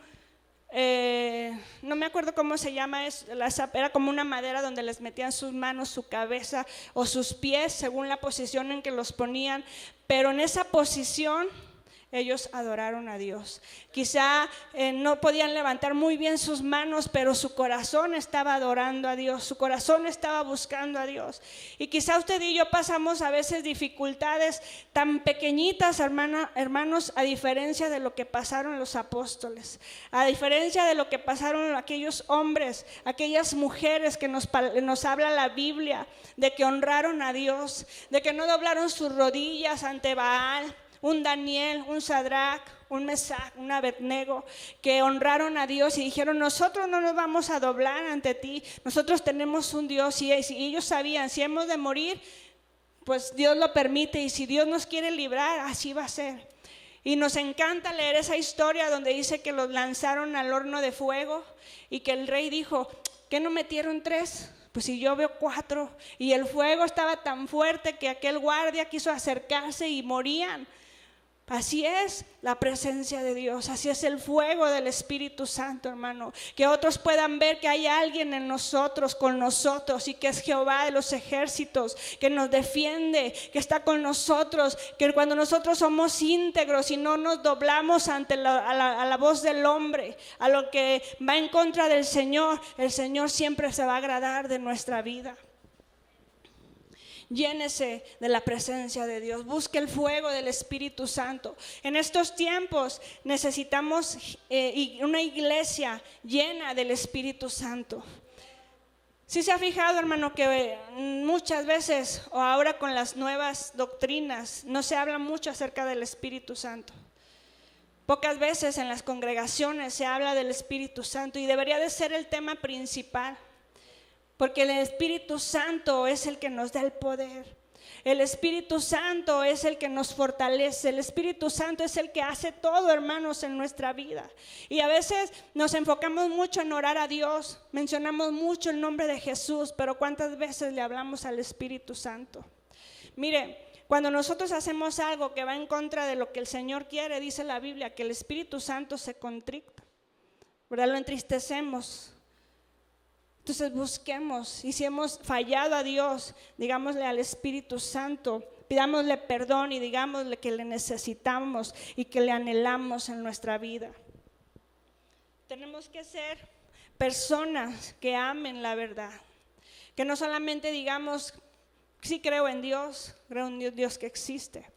eh, no me acuerdo cómo se llama, es, era como una madera donde les metían sus manos, su cabeza o sus pies, según la posición en que los ponían, pero en esa posición ellos adoraron a Dios. Quizá eh, no podían levantar muy bien sus manos, pero su corazón estaba adorando a Dios, su corazón estaba buscando a Dios. Y quizá usted y yo pasamos a veces dificultades tan pequeñitas, hermanos, a diferencia de lo que pasaron los apóstoles, a diferencia de lo que pasaron aquellos hombres, aquellas mujeres que nos, nos habla la Biblia, de que honraron a Dios, de que no doblaron sus rodillas ante Baal un Daniel, un Sadrach, un Mesach, un Abednego, que honraron a Dios y dijeron, nosotros no nos vamos a doblar ante ti, nosotros tenemos un Dios y, ellos sabían, si hemos de morir, pues Dios lo permite y si Dios nos quiere librar, así va a ser. Y nos encanta leer esa historia donde dice que los lanzaron al horno de fuego y que el rey dijo, ¿qué no metieron tres? Pues si yo veo cuatro y el fuego estaba tan fuerte que aquel guardia quiso acercarse y morían. Así es la presencia de Dios, así es el fuego del Espíritu Santo, hermano. Que otros puedan ver que hay alguien en nosotros, con nosotros, y que es Jehová de los ejércitos, que nos defiende, que está con nosotros, que cuando nosotros somos íntegros y no nos doblamos ante la, a la voz del hombre, a lo que va en contra del Señor, el Señor siempre se va a agradar de nuestra vida. Llénese de la presencia de Dios. Busque el fuego del Espíritu Santo. En estos tiempos necesitamos eh, una iglesia llena del Espíritu Santo. Si se ha fijado, hermano, que eh, muchas veces, o ahora con las nuevas doctrinas, no se habla mucho acerca del Espíritu Santo. Pocas veces en las congregaciones se habla del Espíritu Santo y debería de ser el tema principal. Porque el Espíritu Santo es el que nos da el poder. El Espíritu Santo es el que nos fortalece. El Espíritu Santo es el que hace todo, hermanos, en nuestra vida. Y a veces nos enfocamos mucho en orar a Dios. Mencionamos mucho el nombre de Jesús, pero ¿cuántas veces le hablamos al Espíritu Santo? Mire, cuando nosotros hacemos algo que va en contra de lo que el Señor quiere, dice la Biblia, que el Espíritu Santo se contricta. ¿Verdad? Lo entristecemos. Entonces busquemos, y si hemos fallado a Dios, digámosle al Espíritu Santo, pidámosle perdón y digámosle que le necesitamos y que le anhelamos en nuestra vida. Tenemos que ser personas que amen la verdad, que no solamente digamos, sí creo en Dios, creo en Dios que existe,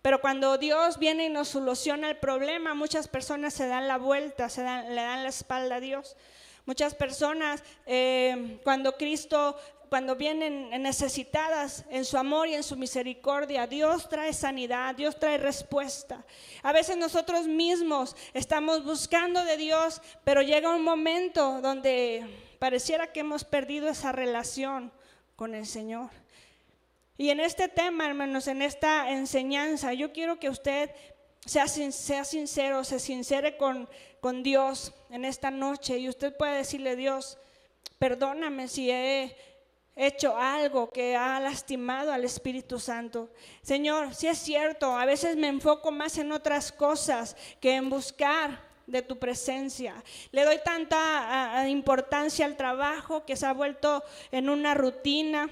pero cuando Dios viene y nos soluciona el problema, muchas personas se dan la vuelta, se le dan la espalda a Dios. Muchas personas, eh, cuando Cristo cuando vienen necesitadas en su amor y en su misericordia. Dios trae sanidad, Dios trae respuesta. A veces nosotros mismos estamos buscando de Dios, pero llega un momento donde pareciera que hemos perdido esa relación con el Señor. Y en este tema, hermanos, en esta enseñanza, yo quiero que usted sea, sea sincero, se sincere con, con Dios en esta noche y usted puede decirle, Dios, perdóname si he hecho algo que ha lastimado al Espíritu Santo. Señor, si es cierto, a veces me enfoco más en otras cosas que en buscar de tu presencia. Le doy tanta importancia al trabajo que se ha vuelto en una rutina,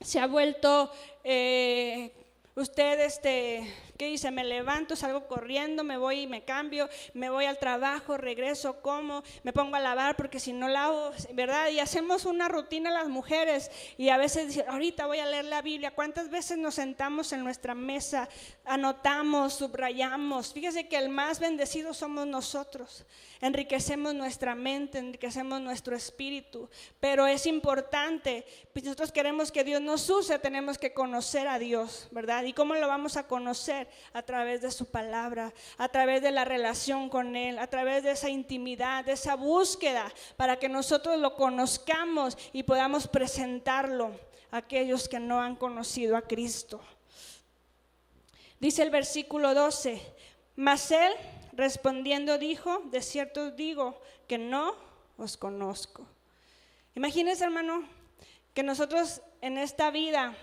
se ha vuelto, eh, usted este, ¿Qué dice? Me levanto, salgo corriendo, me voy y me cambio, me voy al trabajo, regreso, como, me pongo a lavar porque si no lavo, ¿verdad? Y hacemos una rutina las mujeres y a veces dicen, ahorita voy a leer la Biblia. ¿Cuántas veces nos sentamos en nuestra mesa, anotamos, subrayamos? Fíjese que el más bendecido somos nosotros. Enriquecemos nuestra mente, enriquecemos nuestro espíritu, pero es importante, pues nosotros queremos que Dios nos use, tenemos que conocer a Dios, ¿verdad? ¿Y cómo lo vamos a conocer? A través de su palabra, a través de la relación con Él, a través de esa intimidad, de esa búsqueda, para que nosotros lo conozcamos y podamos presentarlo a aquellos que no han conocido a Cristo. Dice el versículo 12, mas Él respondiendo dijo, de cierto digo que no os conozco. Imagínense hermano, que nosotros en esta vida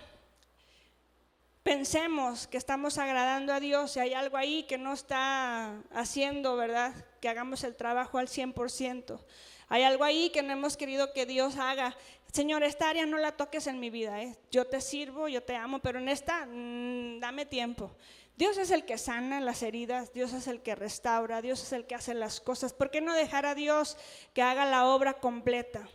pensemos que estamos agradando a Dios y hay algo ahí que no está haciendo, ¿verdad? Que hagamos el trabajo al 100%. Hay algo ahí que no hemos querido que Dios haga. Señor, esta área no la toques en mi vida. ¿eh? Yo te sirvo, yo te amo, pero en esta, mm, dame tiempo. Dios es el que sana las heridas, Dios es el que restaura, Dios es el que hace las cosas. ¿Por qué no dejar a Dios que haga la obra completa?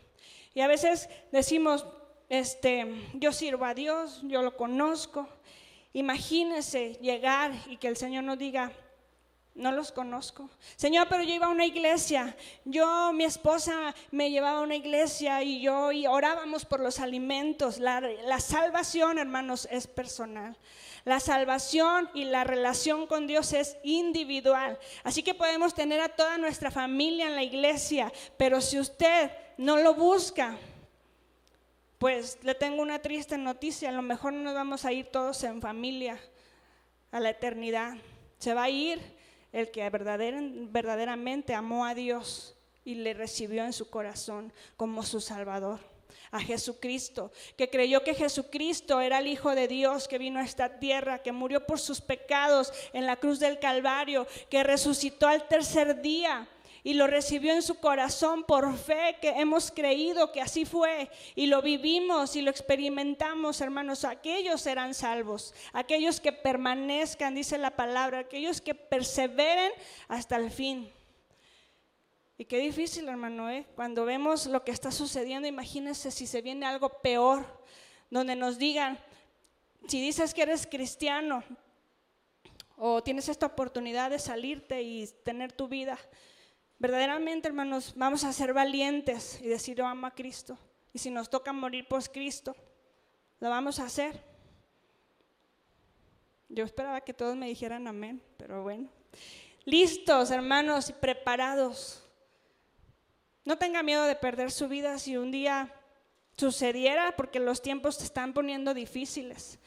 Y a veces decimos, este, yo sirvo a Dios, yo lo conozco, Imagínese llegar y que el Señor nos diga, no los conozco. Señor, pero yo iba a una iglesia. Yo, mi esposa me llevaba a una iglesia y yo y orábamos por los alimentos. La, la, salvación, hermanos, es personal. La salvación y la relación con Dios es individual. Así que podemos tener a toda nuestra familia en la iglesia, pero si usted no lo busca, pues le tengo una triste noticia, a lo mejor no nos vamos a ir todos en familia a la eternidad. Se va a ir el que verdaderamente amó a Dios y le recibió en su corazón como su Salvador. A Jesucristo, que creyó que Jesucristo era el Hijo de Dios que vino a esta tierra, que murió por sus pecados en la cruz del Calvario, que resucitó al tercer día y lo recibió en su corazón por fe, que hemos creído que así fue y lo vivimos y lo experimentamos, hermanos, aquellos serán salvos, aquellos que permanezcan, dice la palabra, aquellos que perseveren hasta el fin. Y qué difícil, hermano, ¿eh? cuando vemos lo que está sucediendo, imagínense si se viene algo peor, donde nos digan, si dices que eres cristiano o tienes esta oportunidad de salirte y tener tu vida, Verdaderamente, hermanos, vamos a ser valientes y decir yo amo a Cristo. Y si nos toca morir por Cristo, lo vamos a hacer. Yo esperaba que todos me dijeran amén, pero bueno. Listos, hermanos, y preparados. No tenga miedo de perder su vida si un día sucediera, porque los tiempos se están poniendo difíciles.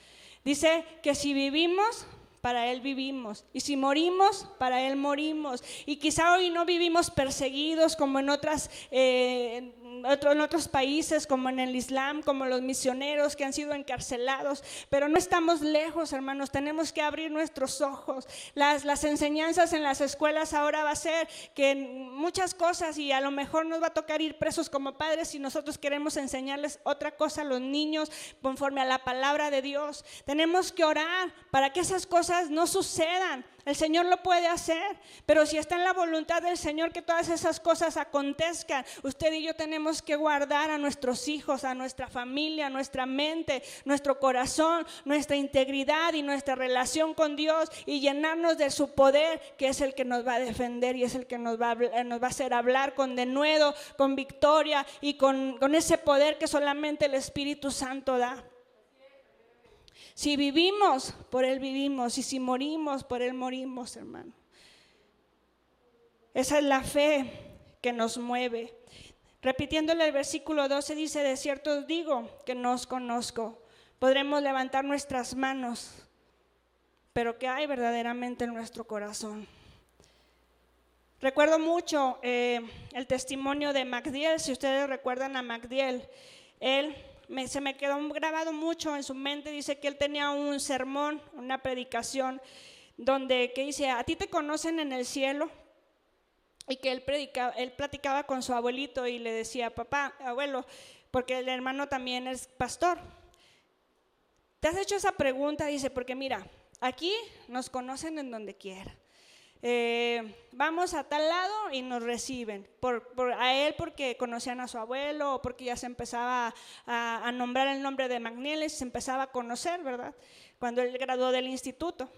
Dice que si vivimos, para Él vivimos. Y si morimos, para Él morimos. Y quizá hoy no vivimos perseguidos como en otras, eh, en otros países, como en el Islam, como los misioneros que han sido encarcelados, pero no estamos lejos, hermanos, tenemos que abrir nuestros ojos. Las, las enseñanzas en las escuelas ahora va a ser que muchas cosas y a lo mejor nos va a tocar ir presos como padres si nosotros queremos enseñarles otra cosa a los niños conforme a la palabra de Dios. Tenemos que orar para que esas cosas no sucedan El Señor lo puede hacer, pero si está en la voluntad del Señor que todas esas cosas acontezcan, usted y yo tenemos que guardar a nuestros hijos, a nuestra familia, nuestra mente, nuestro corazón, nuestra integridad y nuestra relación con Dios y llenarnos de su poder, que es el que nos va a defender y es el que nos va a, nos va a hacer hablar con denuedo, con victoria y con ese poder que solamente el Espíritu Santo da. Si vivimos, por Él vivimos. Y si morimos, por Él morimos, hermano. Esa es la fe que nos mueve. Repitiéndole el versículo 12 dice, de cierto digo que no os conozco. Podremos levantar nuestras manos, pero ¿qué hay verdaderamente en nuestro corazón? Recuerdo mucho eh, el testimonio de Macdiel, si ustedes recuerdan a Macdiel, él se me quedó grabado mucho en su mente, dice que él tenía un sermón, una predicación, donde que dice, a ti te conocen en el cielo, y que él, él platicaba con su abuelito y le decía, papá, abuelo, porque el hermano también es pastor. ¿Te has hecho esa pregunta? Dice, porque mira, aquí nos conocen en donde quiera. Eh, vamos a tal lado y nos reciben. A él porque conocían a su abuelo o porque ya se empezaba a, nombrar el nombre de Magnieles, se empezaba a conocer, ¿verdad? Cuando él graduó del instituto.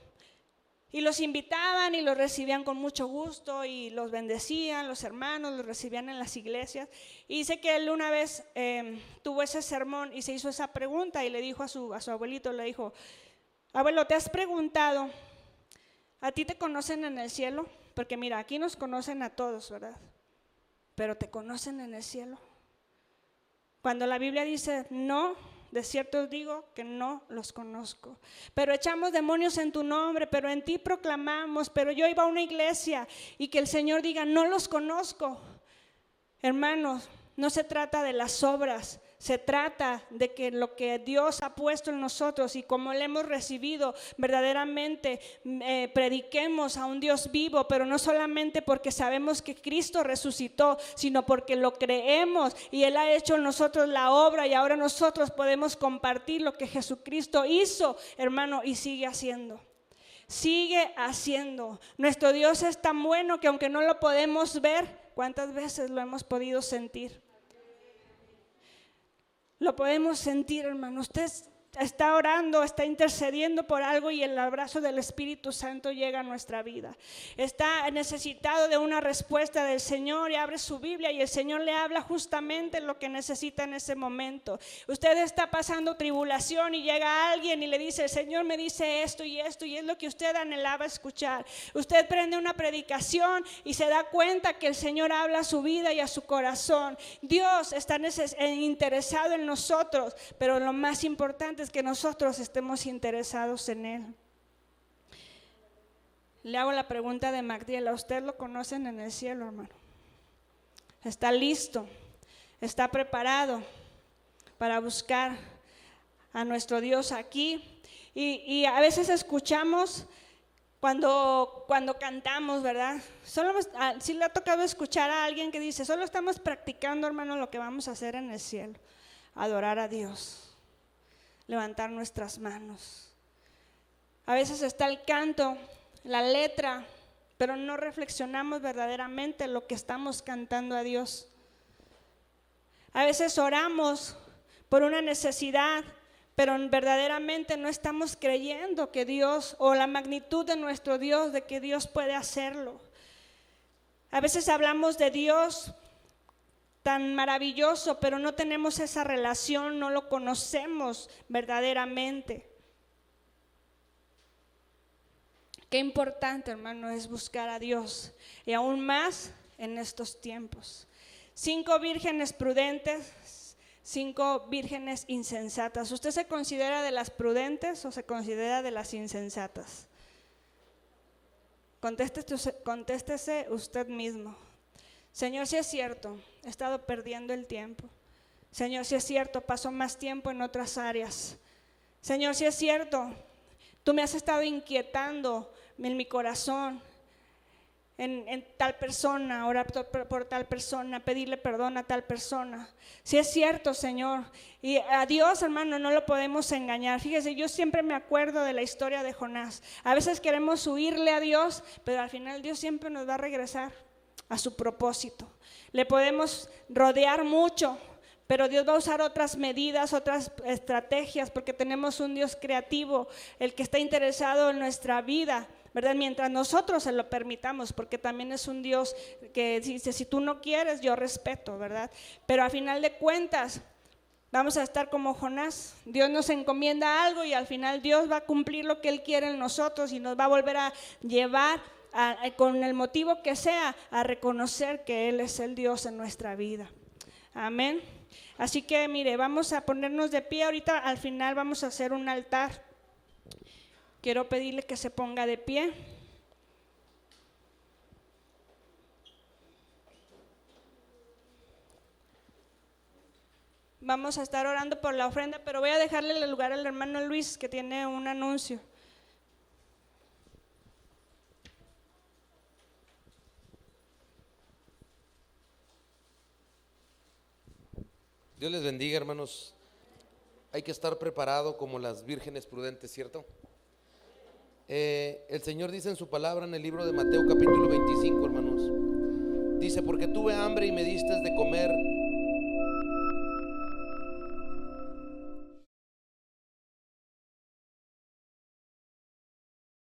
Y los invitaban y los recibían con mucho gusto y los bendecían, los hermanos los recibían en las iglesias. Y dice que él una vez em, tuvo ese sermón y se hizo esa pregunta y le dijo a su, a su abuelito, le dijo, abuelo, ¿te has preguntado ¿A ti te conocen en el cielo? Porque mira, aquí nos conocen a todos, ¿verdad? Pero te conocen en el cielo. Cuando la Biblia dice, no, de cierto os digo que no los conozco. Pero echamos demonios en tu nombre, pero en ti proclamamos, pero yo iba a una iglesia y que el Señor diga, no los conozco. Hermanos, no se trata de las obras, se trata de que lo que Dios ha puesto en nosotros y como le hemos recibido, verdaderamente eh, prediquemos a un Dios vivo, pero no solamente porque sabemos que Cristo resucitó, sino porque lo creemos y Él ha hecho en nosotros la obra y ahora nosotros podemos compartir lo que Jesucristo hizo, hermano, y sigue haciendo sigue haciendo. Nuestro Dios es tan bueno que aunque no lo podemos ver, ¿cuántas veces lo hemos podido sentir? Lo podemos sentir, hermano. Usted está orando, está intercediendo por algo y el abrazo del Espíritu Santo llega a nuestra vida. Está necesitado de una respuesta del Señor y abre su Biblia y el Señor le habla justamente lo que necesita en ese momento. Usted está pasando tribulación y llega alguien y le dice, el Señor me dice esto y esto y es lo que usted anhelaba escuchar. Usted prende una predicación y se da cuenta que el Señor habla a su vida y a su corazón. Dios está eh, interesado en nosotros, pero lo más importante es que nosotros estemos interesados en Él. Le hago la pregunta de Magdiel, ¿a usted lo conocen en el cielo, hermano? ¿Está listo? ¿Está preparado para buscar a nuestro Dios aquí? Y, a veces escuchamos cuando, cuando cantamos, ¿verdad? Solo, si le ha tocado escuchar a alguien que dice, solo estamos practicando, hermano, lo que vamos a hacer en el cielo, adorar a Dios levantar nuestras manos. A veces está el canto, la letra, pero no reflexionamos verdaderamente lo que estamos cantando a Dios. A veces oramos por una necesidad, pero verdaderamente no estamos creyendo que Dios o la magnitud de nuestro Dios, de que Dios puede hacerlo. A veces hablamos de Dios tan maravilloso, pero no tenemos esa relación, no lo conocemos verdaderamente. Qué importante, hermano, es buscar a Dios y aún más en estos tiempos. Cinco vírgenes prudentes, cinco vírgenes insensatas. ¿Usted se considera de las prudentes o se considera de las insensatas? Contéstese, contéstese usted mismo. Señor, si es cierto, he estado perdiendo el tiempo. Señor, si es cierto, paso más tiempo en otras áreas. Señor, si es cierto, tú me has estado inquietando en mi corazón. en, tal persona, orar por, tal persona, pedirle perdón a tal persona. Si es cierto, Señor. Y a Dios, hermano, no lo podemos engañar. Fíjese, yo siempre me acuerdo de la historia de Jonás. A veces queremos huirle a Dios, pero al final Dios siempre nos va a regresar a su propósito. Le podemos rodear mucho, pero Dios va a usar otras medidas, otras estrategias, porque tenemos un Dios creativo, el que está interesado en nuestra vida. ¿verdad? Mientras nosotros se lo permitamos, porque también es un Dios que dice, si tú no quieres, yo respeto, ¿verdad? Pero a final de cuentas, vamos a estar como Jonás. Dios nos encomienda algo y al final Dios va a cumplir lo que Él quiere en nosotros y nos va a volver a llevar con el motivo que sea a reconocer que Él es el Dios en nuestra vida. Amén. Así que mire, vamos a ponernos de pie. Ahorita al final vamos a hacer un altar. Quiero pedirle que se ponga de pie. Vamos a estar orando por la ofrenda, pero voy a dejarle el lugar al hermano Luis que tiene un anuncio.
Dios les bendiga, hermanos. Hay que estar preparado como las vírgenes prudentes, ¿cierto? Eh, el Señor dice en su palabra en el libro de Mateo capítulo 25, hermanos. Dice, porque tuve hambre y me diste de comer